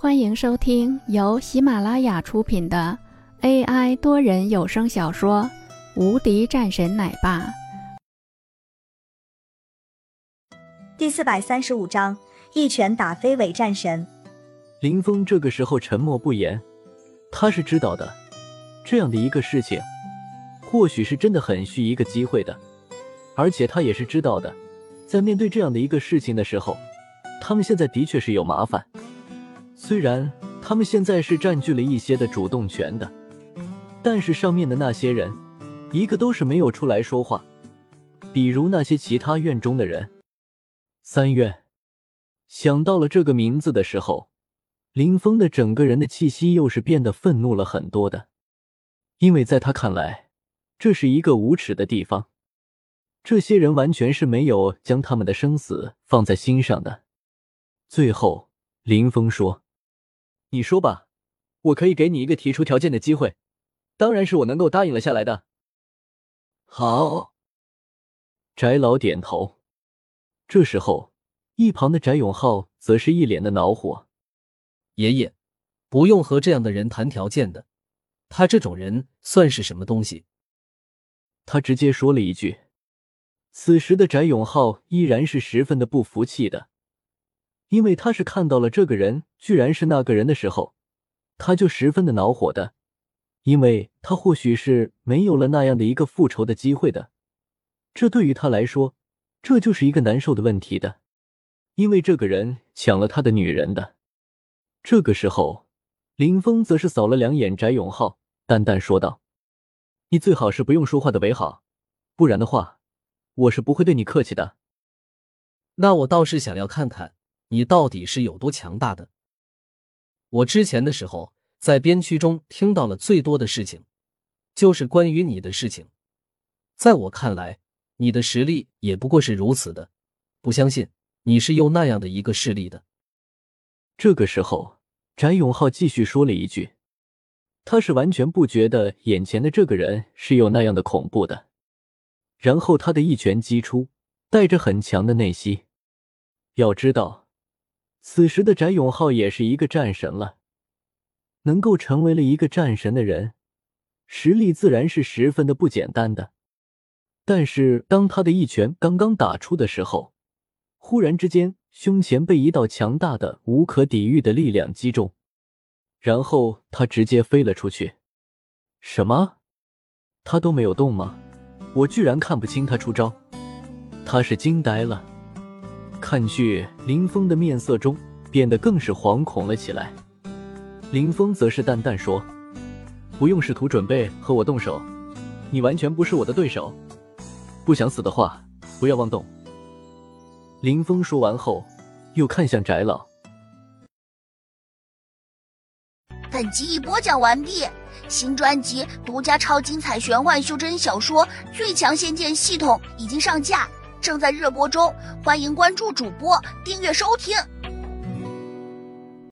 欢迎收听由喜马拉雅出品的 AI 多人有声小说《无敌战神奶爸》第四百三十五章：一拳打飞伪战神。林峰这个时候沉默不言，他是知道的，这样的一个事情，或许是真的很需一个机会的，而且他也是知道的，在面对这样的一个事情的时候，他们现在的确是有麻烦。虽然他们现在是占据了一些的主动权的，但是上面的那些人，一个都是没有出来说话。比如那些其他院中的人，三院想到了这个名字的时候，林峰的整个人的气息又是变得愤怒了很多的，因为在他看来，这是一个无耻的地方，这些人完全是没有将他们的生死放在心上的。最后，林峰说。你说吧，我可以给你一个提出条件的机会，当然是我能够答应了下来的。好，翟老点头。这时候，一旁的翟永浩则是一脸的恼火：“爷爷，不用和这样的人谈条件的，他这种人算是什么东西？”他直接说了一句。此时的翟永浩依然是十分的不服气的。因为他是看到了这个人居然是那个人的时候，他就十分的恼火的，因为他或许是没有了那样的一个复仇的机会的，这对于他来说，这就是一个难受的问题的，因为这个人抢了他的女人的。这个时候，林峰则是扫了两眼翟永浩，淡淡说道：“你最好是不用说话的为好，不然的话，我是不会对你客气的。”那我倒是想要看看。你到底是有多强大的？我之前的时候在边区中听到了最多的事情，就是关于你的事情。在我看来，你的实力也不过是如此的，不相信你是有那样的一个势力的。这个时候，翟永浩继续说了一句：“他是完全不觉得眼前的这个人是有那样的恐怖的。”然后他的一拳击出，带着很强的内息。要知道。此时的翟永浩也是一个战神了，能够成为了一个战神的人，实力自然是十分的不简单的。但是当他的一拳刚刚打出的时候，忽然之间胸前被一道强大的、无可抵御的力量击中，然后他直接飞了出去。什么？他都没有动吗？我居然看不清他出招，他是惊呆了。看去林峰的面色中变得更是惶恐了起来。林峰则是淡淡说：“不用试图准备和我动手，你完全不是我的对手。不想死的话，不要妄动。”林峰说完后，又看向翟老。本集已播讲完毕，新专辑独家超精彩玄幻修真小说《最强仙剑系统》已经上架。正在热播中，欢迎关注主播，订阅收听。